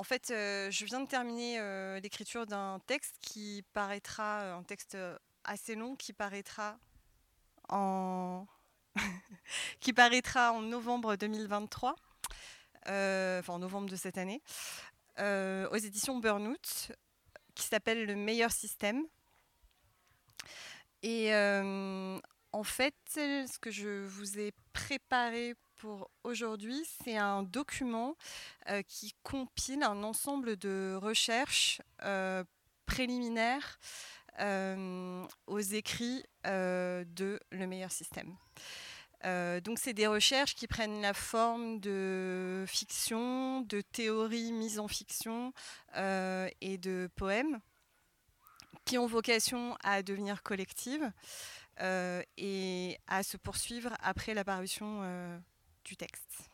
En fait, je viens de terminer l'écriture d'un texte qui paraîtra, un texte assez long, qui paraîtra en, qui paraîtra en novembre 2023, enfin en novembre de cette année, aux éditions Burnout, qui s'appelle Le meilleur système. Et en fait, ce que je vous ai préparé pour aujourd'hui, c'est un document qui compile un ensemble de recherches préliminaires aux écrits de Le meilleur système. donc c'est des recherches qui prennent la forme de fiction, de théories mises en fiction et de poèmes qui ont vocation à devenir collectives et à se poursuivre après l'apparition texte.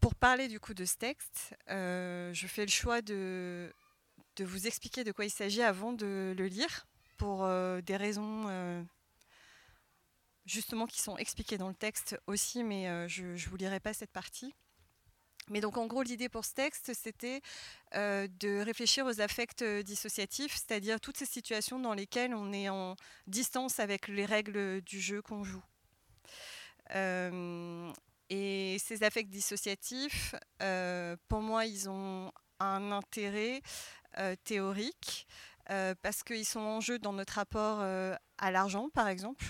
Pour parler du coup de ce texte, je fais le choix de de vous expliquer de quoi il s'agit avant de le lire, pour euh, des raisons euh, justement qui sont expliquées dans le texte aussi, mais euh, je ne vous lirai pas cette partie. Mais donc en gros, l'idée pour ce texte, c'était de réfléchir aux affects dissociatifs, c'est-à-dire toutes ces situations dans lesquelles on est en distance avec les règles du jeu qu'on joue. Et ces affects dissociatifs, pour moi, ils ont un intérêt euh, théoriques, euh, parce qu'ils sont en jeu dans notre rapport euh, à l'argent, par exemple.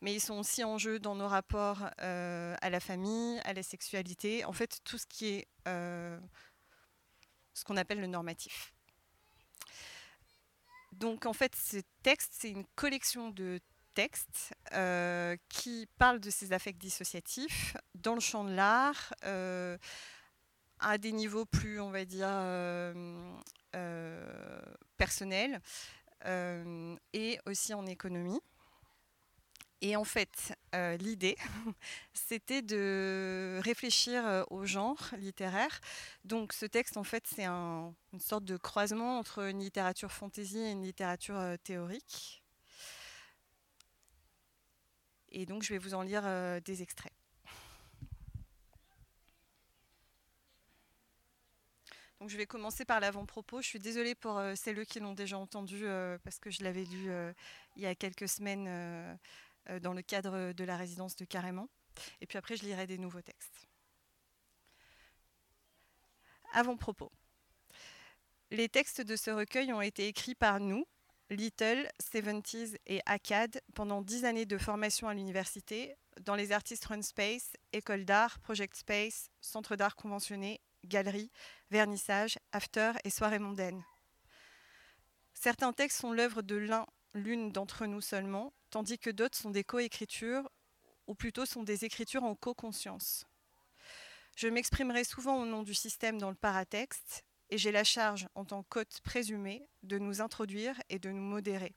mais ils sont aussi en jeu dans nos rapports à la famille, à la sexualité, en fait tout ce qui est ce qu'on appelle le normatif. Donc en fait, ce texte, c'est une collection de textes qui parlent de ces affects dissociatifs dans le champ de l'art, à des niveaux plus, on va dire, euh, euh, personnels euh, et aussi en économie. Et en fait, l'idée, c'était de réfléchir au genre littéraire. Donc ce texte, en fait, c'est une sorte de croisement entre une littérature fantasy et une littérature théorique. Et donc je vais vous en lire des extraits. Donc je vais commencer par l'avant-propos. Je suis désolée pour euh, celles qui l'ont déjà entendu euh, parce que je l'avais lu euh, il y a quelques semaines dans le cadre de la résidence de Carrément. Et puis après, je lirai des nouveaux textes. Avant-propos. Les textes de ce recueil ont été écrits par nous, Little, Seventies et ACAD, pendant dix années de formation à l'université, dans les artistes Run Space, École d'art, Project Space, Centre d'art conventionné galeries, vernissage, after et soirées mondaines. Certains textes sont l'œuvre de l'un, l'une d'entre nous seulement, tandis que d'autres sont des co-écritures, ou plutôt sont des écritures en co-conscience. Je m'exprimerai souvent au nom du système dans le paratexte, et j'ai la charge, en tant qu'hôte présumé, de nous introduire et de nous modérer.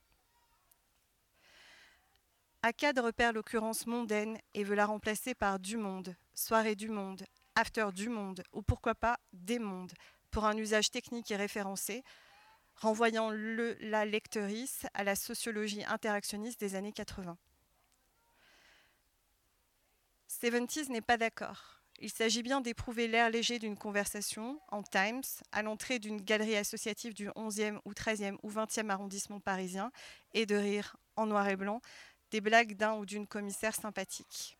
Akkad repère l'occurrence mondaine et veut la remplacer par du monde, soirée du monde, after du monde, ou pourquoi pas des mondes, pour un usage technique et référencé, renvoyant le, la lectrice à la sociologie interactionniste des années 80. Seventies n'est pas d'accord. Il s'agit bien d'éprouver l'air léger d'une conversation en Times à l'entrée d'une galerie associative du 11e ou 13e ou 20e arrondissement parisien et de rire en noir et blanc des blagues d'un ou d'une commissaire sympathique.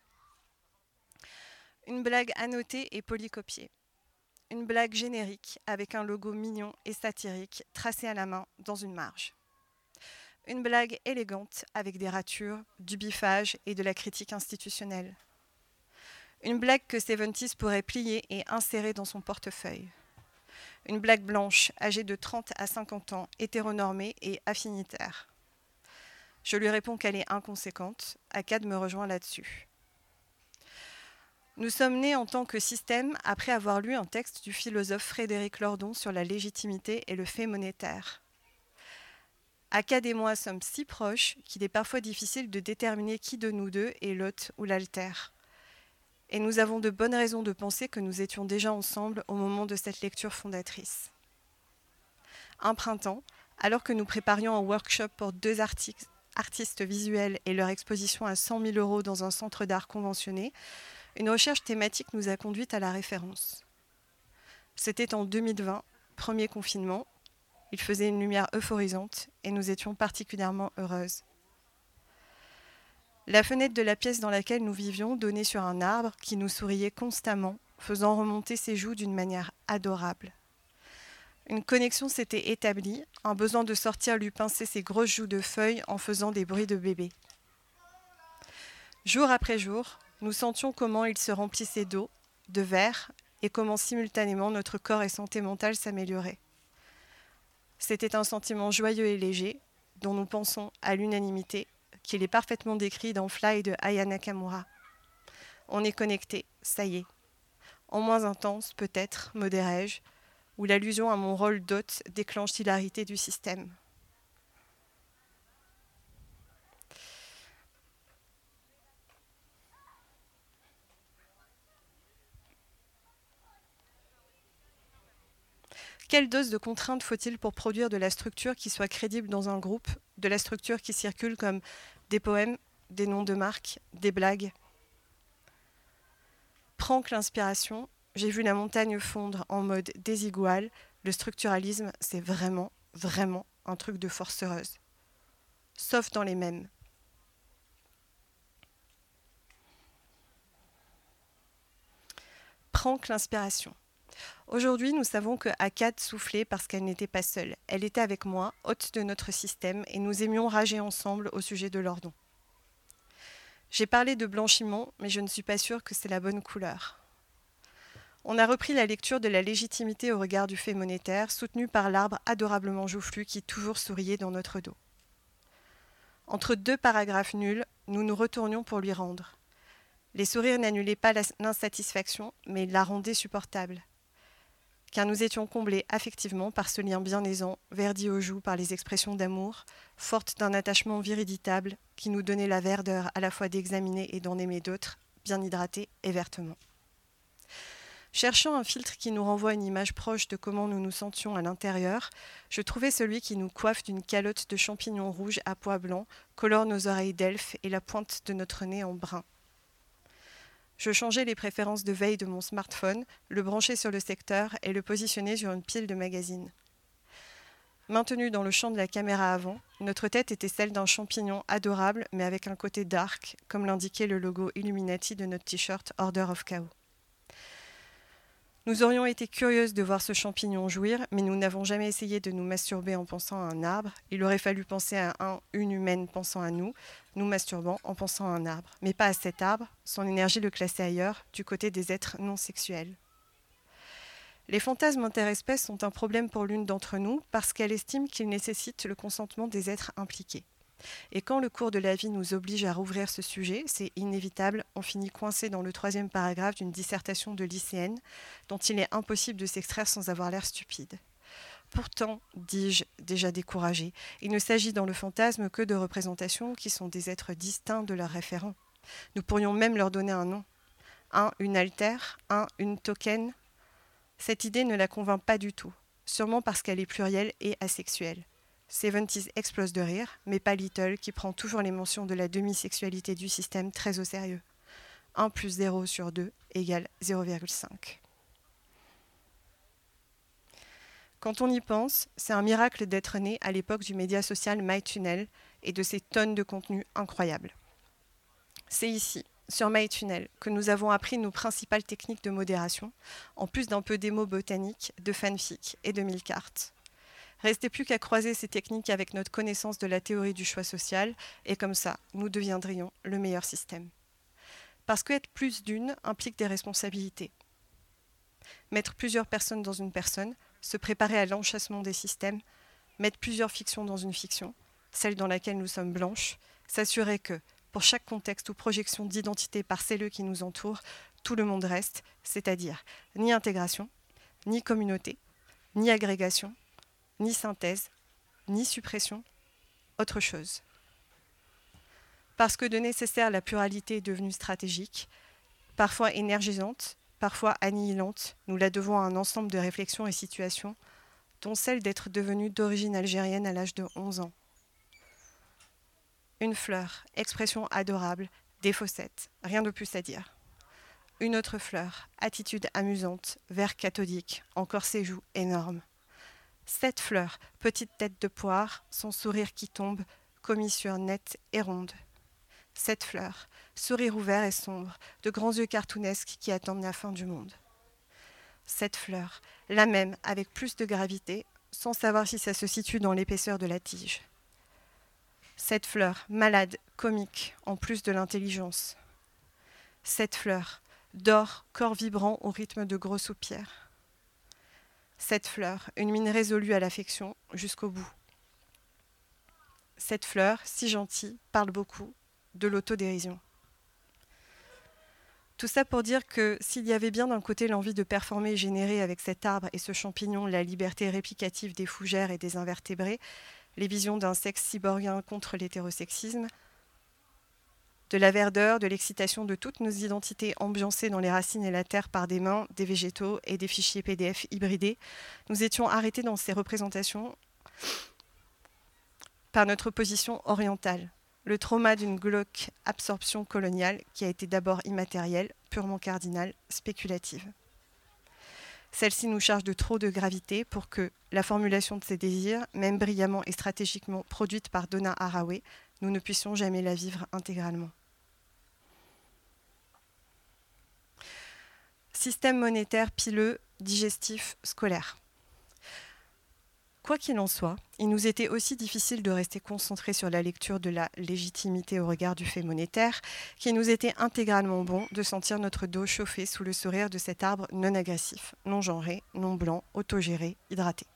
Une blague annotée et polycopiée. Une blague générique avec un logo mignon et satirique tracé à la main dans une marge. Une blague élégante avec des ratures, du biffage et de la critique institutionnelle. Une blague que Seventies pourrait plier et insérer dans son portefeuille. Une blague blanche, âgée de 30 à 50 ans, hétéronormée et affinitaire. Je lui réponds qu'elle est inconséquente. Akkad me rejoint là-dessus. Nous sommes nés en tant que système après avoir lu un texte du philosophe Frédéric Lordon sur la légitimité et le fait monétaire. Akkad et moi sommes si proches qu'il est parfois difficile de déterminer qui de nous deux est l'hôte ou l'altère. Et nous avons de bonnes raisons de penser que nous étions déjà ensemble au moment de cette lecture fondatrice. Un printemps, alors que nous préparions un workshop pour deux artistes visuels et leur exposition à 100 000 euros dans un centre d'art conventionné, une recherche thématique nous a conduite à la référence. C'était en 2020, premier confinement. Il faisait une lumière euphorisante et nous étions particulièrement heureuses. La fenêtre de la pièce dans laquelle nous vivions donnait sur un arbre qui nous souriait constamment, faisant remonter ses joues d'une manière adorable. Une connexion s'était établie, un besoin de sortir lui pincer ses grosses joues de feuilles en faisant des bruits de bébé. Jour après jour, nous sentions comment il se remplissait d'eau, de verre, et comment simultanément notre corps et santé mentale s'amélioraient. C'était un sentiment joyeux et léger, dont nous pensons à l'unanimité, qu'il est parfaitement décrit dans Fly de Aya Nakamura. On est connecté, ça y est. En moins intense, peut-être, modérais-je, où l'allusion à mon rôle d'hôte déclenche l'hilarité du système. Quelle dose de contraintes faut-il pour produire de la structure qui soit crédible dans un groupe, de la structure qui circule comme des poèmes, des noms de marques, des blagues? Que l'inspiration, j'ai vu la montagne fondre en mode désigual. Le structuralisme, c'est vraiment, vraiment un truc de force heureuse. Sauf dans les mêmes. Que l'inspiration. Aujourd'hui, nous savons que Akkad soufflait parce qu'elle n'était pas seule. Elle était avec moi, hôte de notre système, et nous aimions rager ensemble au sujet de leur don. J'ai parlé de blanchiment, mais je ne suis pas sûre que c'est la bonne couleur. On a repris la lecture de la légitimité au regard du fait monétaire, soutenu par l'arbre adorablement joufflu qui toujours souriait dans notre dos. Entre deux paragraphes nuls, nous nous retournions pour lui rendre. Les sourires n'annulaient pas l'insatisfaction, mais la rendaient supportable. Car nous étions comblés affectivement par ce lien bien aisant, verdi aux joues par les expressions d'amour, forte d'un attachement viriditable qui nous donnait la verdeur à la fois d'examiner et d'en aimer d'autres, bien hydratés et vertement. Cherchant un filtre qui nous renvoie une image proche de comment nous nous sentions à l'intérieur, je trouvais celui qui nous coiffe d'une calotte de champignons rouges à pois blancs, colore nos oreilles d'elfe et la pointe de notre nez en brun. Je changeais les préférences de veille de mon smartphone, le branchais sur le secteur et le positionnais sur une pile de magazines. Maintenu dans le champ de la caméra avant, notre tête était celle d'un champignon adorable mais avec un côté dark, comme l'indiquait le logo Illuminati de notre t-shirt Order of Chaos. Nous aurions été curieuses de voir ce champignon jouir, mais nous n'avons jamais essayé de nous masturber en pensant à un arbre. Il aurait fallu penser à un, une humaine pensant à nous, nous masturbant en pensant à un arbre, mais pas à cet arbre, son énergie le classait ailleurs, du côté des êtres non sexuels. Les fantasmes interespèces sont un problème pour l'une d'entre nous parce qu'elle estime qu'ils nécessitent le consentement des êtres impliqués. Et quand le cours de la vie nous oblige à rouvrir ce sujet, c'est inévitable, on finit coincé dans le troisième paragraphe d'une dissertation de lycéenne dont il est impossible de s'extraire sans avoir l'air stupide. Pourtant, dis-je, déjà découragé, il ne s'agit dans le fantasme que de représentations qui sont des êtres distincts de leurs référents. Nous pourrions même leur donner un nom. Un, une altère, un, une token. Cette idée ne la convainc pas du tout, sûrement parce qu'elle est plurielle et asexuelle. Seventies explose de rire, mais pas Little, qui prend toujours les mentions de la demi-sexualité du système très au sérieux. 1 plus 0 sur 2 égale 0,5. Quand on y pense, c'est un miracle d'être né à l'époque du média social MyTunnel et de ses tonnes de contenus incroyables. C'est ici, sur MyTunnel, que nous avons appris nos principales techniques de modération, en plus d'un peu d'émo botanique, de fanfic et de mille cartes. Restait plus qu'à croiser ces techniques avec notre connaissance de la théorie du choix social, et comme ça, nous deviendrions le meilleur système. Parce que être plus d'une implique des responsabilités. Mettre plusieurs personnes dans une personne, se préparer à l'enchassement des systèmes, mettre plusieurs fictions dans une fiction, celle dans laquelle nous sommes blanches, s'assurer que, pour chaque contexte ou projection d'identité par celles qui nous entourent, tout le monde reste, c'est-à-dire ni intégration, ni communauté, ni agrégation, ni synthèse, ni suppression, autre chose. Parce que de nécessaire, la pluralité est devenue stratégique, parfois énergisante, parfois annihilante, nous la devons à un ensemble de réflexions et situations, dont celle d'être devenue d'origine algérienne à l'âge de 11 ans. Une fleur, expression adorable, des fossettes, rien de plus à dire. Une autre fleur, attitude amusante, vert cathodique, encore ses joues énormes. Sept fleurs, petite tête de poire, son sourire qui tombe, commissure nette et ronde. Sept fleurs, sourire ouvert et sombre, de grands yeux cartoonesques qui attendent la fin du monde. Sept fleurs, la même avec plus de gravité, sans savoir si ça se situe dans l'épaisseur de la tige. Cette fleur, malade, comique, en plus de l'intelligence. Cette fleur, d'or, corps vibrant au rythme de gros soupirs. Cette fleur, une mine résolue à l'affection jusqu'au bout. Cette fleur, si gentille, parle beaucoup, de l'autodérision. Tout ça pour dire que s'il y avait bien d'un côté l'envie de performer et générer avec cet arbre et ce champignon la liberté réplicative des fougères et des invertébrés, les visions d'un sexe cyborgien contre l'hétérosexisme, de la verdeur, de l'excitation de toutes nos identités ambiancées dans les racines et la terre par des mains, des végétaux et des fichiers PDF hybridés, nous étions arrêtés dans ces représentations par notre position orientale, le trauma d'une glauque absorption coloniale qui a été d'abord immatérielle, purement cardinale, spéculative. Celle-ci nous charge de trop de gravité pour que la formulation de ses désirs, même brillamment et stratégiquement produite par Donna Haraway, nous ne puissions jamais la vivre intégralement. Système monétaire pileux, digestif, scolaire. Quoi qu'il en soit, il nous était aussi difficile de rester concentrés sur la lecture de la légitimité au regard du fait monétaire, qu'il nous était intégralement bon de sentir notre dos chauffer sous le sourire de cet arbre non agressif, non genré, non blanc, autogéré, hydraté.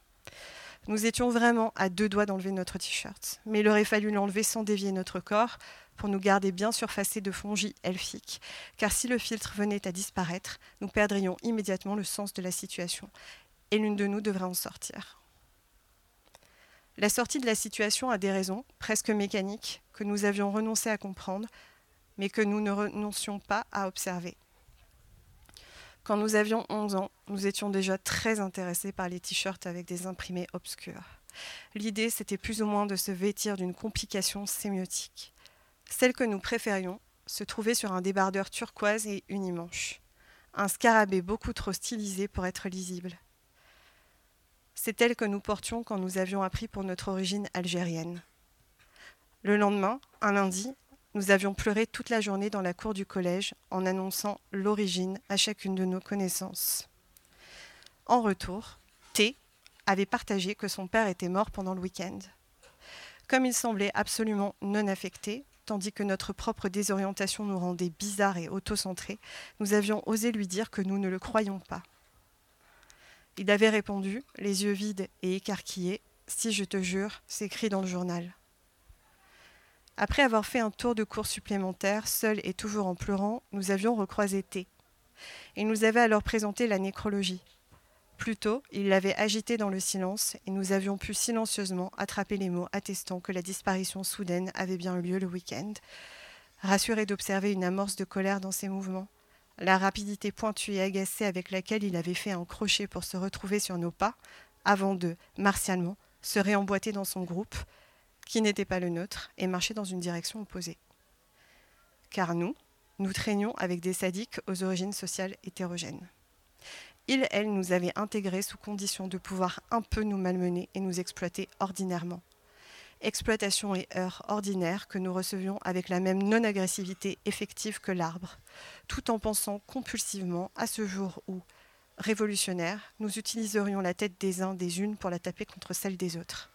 Nous étions vraiment à deux doigts d'enlever notre t-shirt, mais il aurait fallu l'enlever sans dévier notre corps pour nous garder bien surfacés de fongi elfiques, car si le filtre venait à disparaître, nous perdrions immédiatement le sens de la situation, et l'une de nous devrait en sortir. La sortie de la situation a des raisons, presque mécaniques, que nous avions renoncé à comprendre, mais que nous ne renoncions pas à observer. Quand nous avions 11 ans, nous étions déjà très intéressés par les t-shirts avec des imprimés obscurs. L'idée, c'était plus ou moins de se vêtir d'une complication sémiotique. Celle que nous préférions se trouvait sur un débardeur turquoise et unimanche. Un scarabée beaucoup trop stylisé pour être lisible. C'est elle que nous portions quand nous avions appris pour notre origine algérienne. Le lendemain, un lundi, nous avions pleuré toute la journée dans la cour du collège en annonçant l'origine à chacune de nos connaissances. En retour, T avait partagé que son père était mort pendant le week-end. Comme il semblait absolument non affecté, tandis que notre propre désorientation nous rendait bizarres et autocentrés, nous avions osé lui dire que nous ne le croyions pas. Il avait répondu, les yeux vides et écarquillés Si je te jure, c'est écrit dans le journal. Après avoir fait un tour de cours supplémentaire, seul et toujours en pleurant, nous avions recroisé T. Il nous avait alors présenté la nécrologie. Plus tôt, il l'avait agité dans le silence et nous avions pu silencieusement attraper les mots attestant que la disparition soudaine avait bien eu lieu le week-end, rassuré d'observer une amorce de colère dans ses mouvements, la rapidité pointue et agacée avec laquelle il avait fait un crochet pour se retrouver sur nos pas, avant de, martialement, se réemboîter dans son groupe, qui n'était pas le nôtre, et marcher dans une direction opposée. Car nous, nous traînions avec des sadiques aux origines sociales hétérogènes. Ils, elles, nous avaient intégrés sous condition de pouvoir un peu nous malmener et nous exploiter ordinairement exploitation et heurts ordinaires que nous recevions avec la même non-agressivité effective que l'arbre, tout en pensant compulsivement à ce jour où, révolutionnaires, nous utiliserions la tête des uns des unes pour la taper contre celle des autres.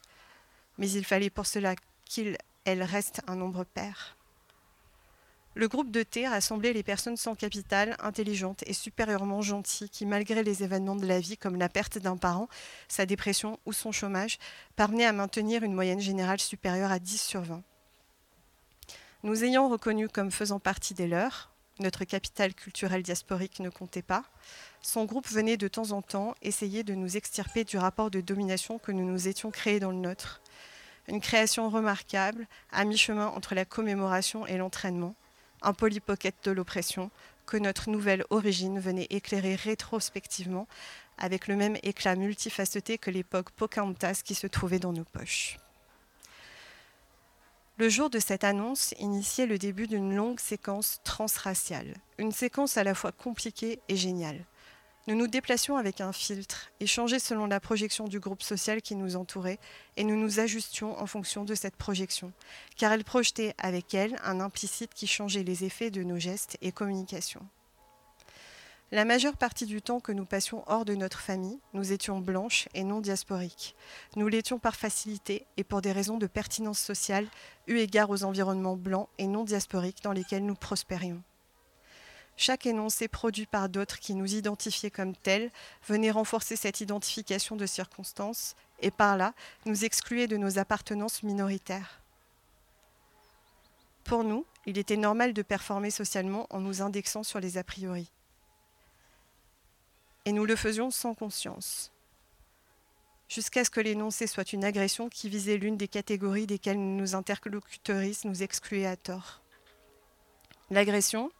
Mais il fallait pour cela qu'il, elle, reste un nombre pair. Le groupe de thé rassemblait les personnes sans capital, intelligentes et supérieurement gentilles qui, malgré les événements de la vie comme la perte d'un parent, sa dépression ou son chômage, parvenaient à maintenir une moyenne générale supérieure à 10 sur 20. Nous ayant reconnus comme faisant partie des leurs, notre capital culturel diasporique ne comptait pas, son groupe venait de temps en temps essayer de nous extirper du rapport de domination que nous nous étions créés dans le nôtre. Une création remarquable, à mi-chemin entre la commémoration et l'entraînement, un polypocket de l'oppression que notre nouvelle origine venait éclairer rétrospectivement avec le même éclat multifaceté que l'époque Pocahontas qui se trouvait dans nos poches. Le jour de cette annonce initiait le début d'une longue séquence transraciale, une séquence à la fois compliquée et géniale. Nous nous déplacions avec un filtre, échangé selon la projection du groupe social qui nous entourait, et nous nous ajustions en fonction de cette projection, car elle projetait avec elle un implicite qui changeait les effets de nos gestes et communications. La majeure partie du temps que nous passions hors de notre famille, nous étions blanches et non diasporiques. Nous l'étions par facilité et pour des raisons de pertinence sociale, eu égard aux environnements blancs et non diasporiques dans lesquels nous prospérions. Chaque énoncé produit par d'autres qui nous identifiaient comme tels venait renforcer cette identification de circonstances et par là nous excluait de nos appartenances minoritaires. Pour nous, il était normal de performer socialement en nous indexant sur les a priori et nous le faisions sans conscience, jusqu'à ce que l'énoncé soit une agression qui visait l'une des catégories desquelles nos interlocuteuristes nous excluaient à tort. L'agression,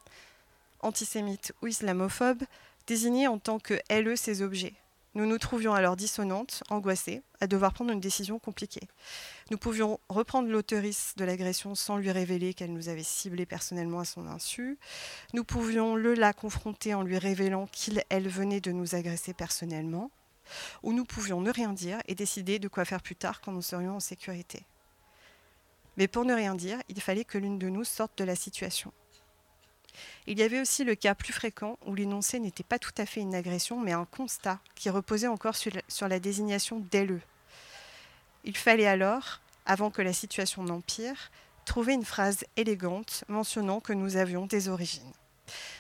antisémite ou islamophobe, désignait en tant que LE ces objets, nous nous trouvions alors dissonantes, angoissées, à devoir prendre une décision compliquée. Nous pouvions reprendre l'auteurice de l'agression sans lui révéler qu'elle nous avait ciblés personnellement à son insu. Nous pouvions le la confronter en lui révélant qu'il, elle, venait de nous agresser personnellement. Ou nous pouvions ne rien dire et décider de quoi faire plus tard quand nous serions en sécurité. Mais pour ne rien dire, il fallait que l'une de nous sorte de la situation. Il y avait aussi le cas plus fréquent où l'énoncé n'était pas tout à fait une agression, mais un constat qui reposait encore sur la, désignation d'LE. Il fallait alors, avant que la situation n'empire, trouver une phrase élégante mentionnant que nous avions des origines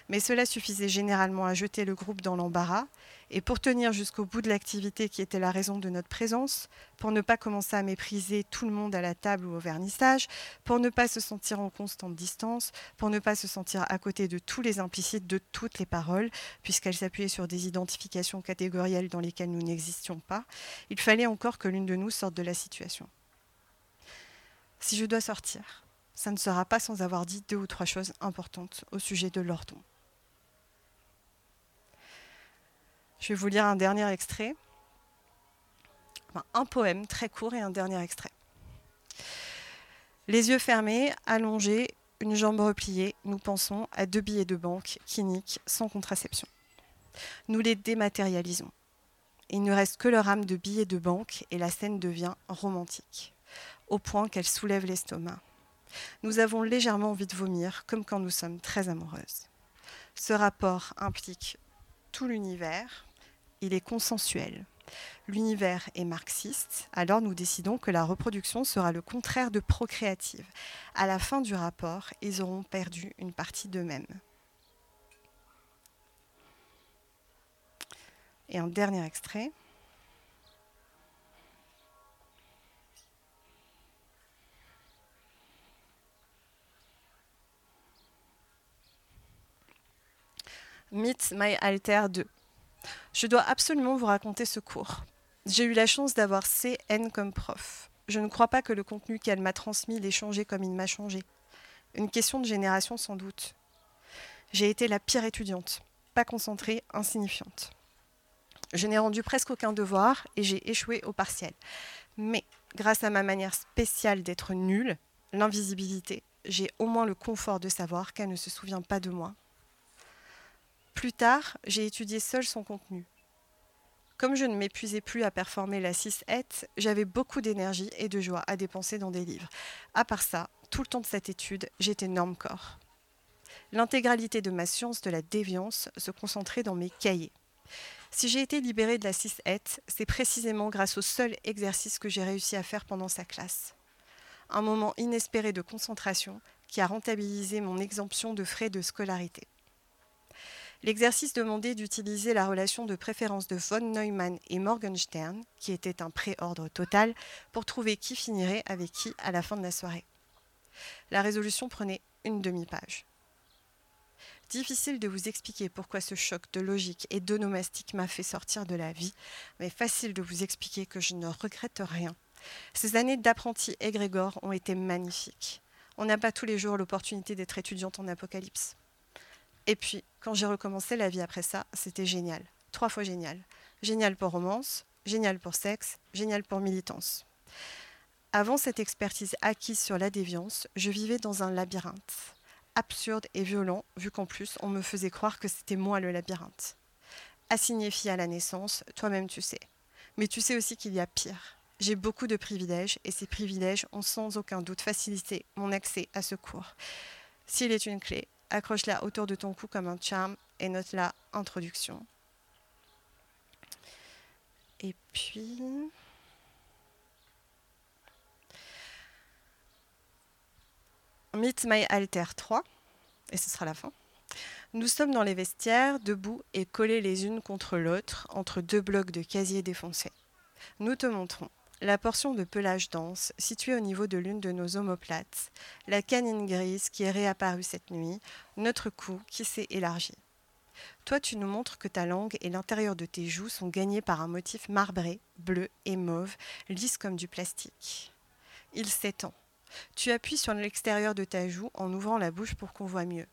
mais cela suffisait généralement à jeter le groupe dans l'embarras, et pour tenir jusqu'au bout de l'activité qui était la raison de notre présence, pour ne pas commencer à mépriser tout le monde à la table ou au vernissage, pour ne pas se sentir en constante distance, pour ne pas se sentir à côté de tous les implicites de toutes les paroles, puisqu'elles s'appuyaient sur des identifications catégorielles dans lesquelles nous n'existions pas, il fallait encore que l'une de nous sorte de la situation. Si je dois sortir, ça ne sera pas sans avoir dit deux ou trois choses importantes au sujet de l'ordon. Je vais vous lire un dernier extrait, un poème très court et un dernier extrait. Les yeux fermés, allongés, une jambe repliée, nous pensons à deux billets de banque qui niquent sans contraception. Nous les dématérialisons. Il ne reste que leur âme de billets de banque et la scène devient romantique, au point qu'elle soulève l'estomac. Nous avons légèrement envie de vomir, comme quand nous sommes très amoureuses. Ce rapport implique tout l'univers, il est consensuel. L'univers est marxiste, alors nous décidons que la reproduction sera le contraire de procréative. À la fin du rapport, ils auront perdu une partie d'eux-mêmes. Et un dernier extrait. Meet My Alter 2. Je dois absolument vous raconter ce cours. J'ai eu la chance d'avoir CN comme prof. Je ne crois pas que le contenu qu'elle m'a transmis l'ait changé comme il m'a changé. Une question de génération sans doute. J'ai été la pire étudiante, pas concentrée, insignifiante. Je n'ai rendu presque aucun devoir et j'ai échoué au partiel. Mais grâce à ma manière spéciale d'être nulle, l'invisibilité, j'ai au moins le confort de savoir qu'elle ne se souvient pas de moi plus tard, j'ai étudié seul son contenu. Comme je ne m'épuisais plus à performer la 6 et j'avais beaucoup d'énergie et de joie à dépenser dans des livres. À part ça, tout le temps de cette étude, j'étais norme corps. L'intégralité de ma science de la déviance se concentrait dans mes cahiers. Si j'ai été libérée de la 6 et c'est précisément grâce au seul exercice que j'ai réussi à faire pendant sa classe. Un moment inespéré de concentration qui a rentabilisé mon exemption de frais de scolarité. L'exercice demandait d'utiliser la relation de préférence de von Neumann et Morgenstern, qui était un préordre total, pour trouver qui finirait avec qui à la fin de la soirée. La résolution prenait une demi-page. Difficile de vous expliquer pourquoi ce choc de logique et d'onomastique m'a fait sortir de la vie, mais facile de vous expliquer que je ne regrette rien. Ces années d'apprenti égrégore ont été magnifiques. On n'a pas tous les jours l'opportunité d'être étudiante en apocalypse. Et puis, quand j'ai recommencé la vie après ça, c'était génial. Trois fois génial. Génial pour romance, génial pour sexe, génial pour militance. Avant cette expertise acquise sur la déviance, je vivais dans un labyrinthe, absurde et violent, vu qu'en plus on me faisait croire que c'était moi le labyrinthe. Assigné fille à la naissance, toi-même tu sais. Mais tu sais aussi qu'il y a pire. J'ai beaucoup de privilèges et ces privilèges ont sans aucun doute facilité mon accès à ce cours. S'il est une clé, accroche-la autour de ton cou comme un charme et note-la introduction. Et puis... Meet My Alter 3, et ce sera la fin. Nous sommes dans les vestiaires, debout et collés les unes contre l'autre, entre deux blocs de casier défoncés. Nous te montrons la portion de pelage dense située au niveau de l'une de nos omoplates, la canine grise qui est réapparue cette nuit, notre cou qui s'est élargi. Toi, tu nous montres que ta langue et l'intérieur de tes joues sont gagnés par un motif marbré, bleu et mauve, lisse comme du plastique. Il s'étend. Tu appuies sur l'extérieur de ta joue en ouvrant la bouche pour qu'on voit mieux.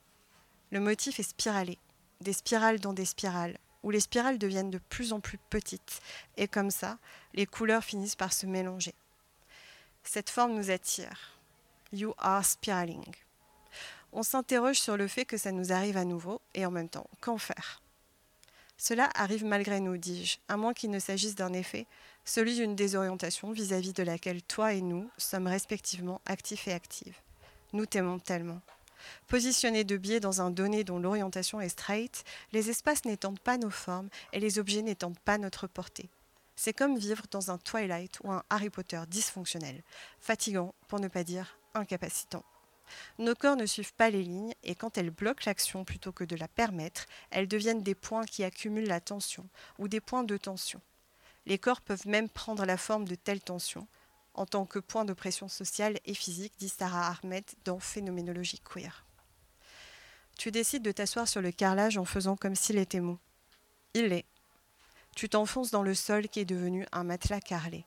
Le motif est spiralé, des spirales dans des spirales, où les spirales deviennent de plus en plus petites, et comme ça, les couleurs finissent par se mélanger. Cette forme nous attire. You are spiraling. On s'interroge sur le fait que ça nous arrive à nouveau, et en même temps, qu'en faire? Cela arrive malgré nous, dis-je, à moins qu'il ne s'agisse d'un effet, celui d'une désorientation vis-à-vis de laquelle toi et nous sommes respectivement actifs et actives. Nous t'aimons tellement. Positionnés de biais dans un donné dont l'orientation est straight, les espaces n'étendent pas nos formes et les objets n'étendent pas notre portée. C'est comme vivre dans un Twilight ou un Harry Potter dysfonctionnel, fatigant pour ne pas dire incapacitant. Nos corps ne suivent pas les lignes et quand elles bloquent l'action plutôt que de la permettre, elles deviennent des points qui accumulent la tension ou des points de tension. Les corps peuvent même prendre la forme de telles tensions en tant que point de pression sociale et physique, dit Sarah Ahmed dans Phénoménologie queer. Tu décides de t'asseoir sur le carrelage en faisant comme s'il était mou. Il l'est. Tu t'enfonces dans le sol qui est devenu un matelas carrelé.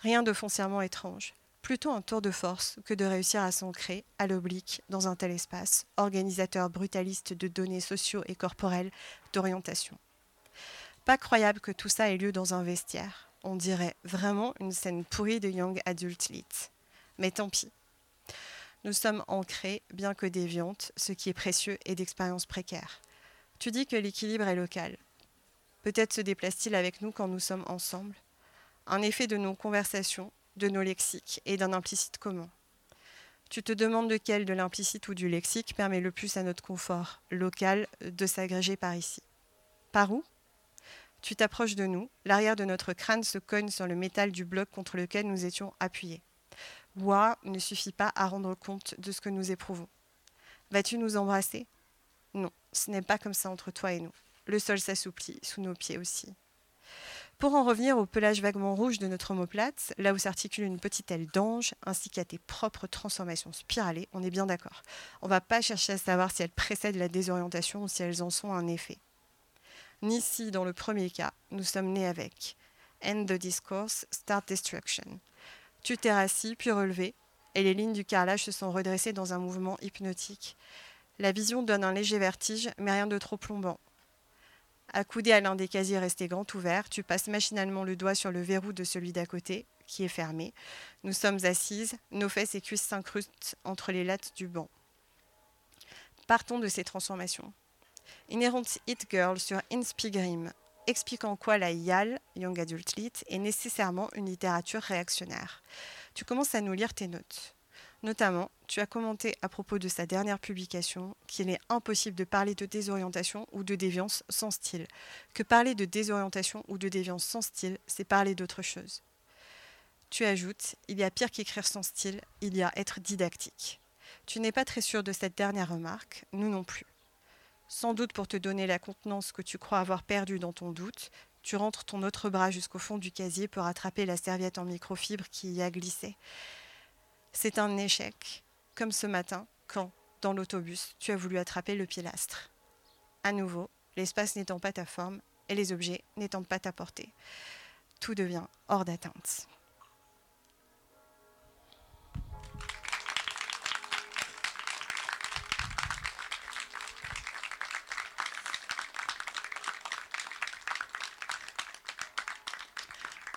Rien de foncièrement étrange. Plutôt un tour de force que de réussir à s'ancrer à l'oblique dans un tel espace, organisateur brutaliste de données sociaux et corporelles d'orientation. Pas croyable que tout ça ait lieu dans un vestiaire. On dirait vraiment une scène pourrie de Young Adult Lit. Mais tant pis. Nous sommes ancrés, bien que déviantes, ce qui est précieux et d'expérience précaire. Tu dis que l'équilibre est local. Peut-être se déplace-t-il avec nous quand nous sommes ensemble. Un effet de nos conversations, de nos lexiques et d'un implicite commun. Tu te demandes lequel de l'implicite ou du lexique permet le plus à notre confort local de s'agréger par ici. Par où? Tu t'approches de nous, l'arrière de notre crâne se cogne sur le métal du bloc contre lequel nous étions appuyés. Bois ne suffit pas à rendre compte de ce que nous éprouvons. Vas-tu nous embrasser? Non, ce n'est pas comme ça entre toi et nous. Le sol s'assouplit, sous nos pieds aussi. Pour en revenir au pelage vaguement rouge de notre omoplate, là où s'articule une petite aile d'ange, ainsi qu'à tes propres transformations spiralées, on est bien d'accord. On ne va pas chercher à savoir si elles précèdent la désorientation ou si elles en sont un effet ni si, dans le premier cas, nous sommes nés avec. End the discourse, start destruction. Tu t'es rassis, puis relevé, et les lignes du carrelage se sont redressées dans un mouvement hypnotique. La vision donne un léger vertige, mais rien de trop plombant. Accoudé à l'un des casiers restés grand ouverts, tu passes machinalement le doigt sur le verrou de celui d'à côté, qui est fermé. Nous sommes assises, nos fesses et cuisses s'incrustent entre les lattes du banc. Partons de ces transformations. Inherent Hit Girl sur Inspigrim, expliquant quoi la YAL, Young Adult Lit, est nécessairement une littérature réactionnaire. Tu commences à nous lire tes notes. Notamment, tu as commenté à propos de sa dernière publication qu'il est impossible de parler de désorientation ou de déviance sans style, que parler de désorientation ou de déviance sans style, c'est parler d'autre chose. Tu ajoutes, il y a pire qu'écrire sans style, il y a être didactique. Tu n'es pas très sûr de cette dernière remarque, nous non plus. Sans doute pour te donner la contenance que tu crois avoir perdue dans ton doute, tu rentres ton autre bras jusqu'au fond du casier pour attraper la serviette en microfibre qui y a glissé. C'est un échec, comme ce matin, quand, dans l'autobus, tu as voulu attraper le pilastre. À nouveau, l'espace n'étant pas ta forme et les objets n'étant pas ta portée. Tout devient hors d'atteinte.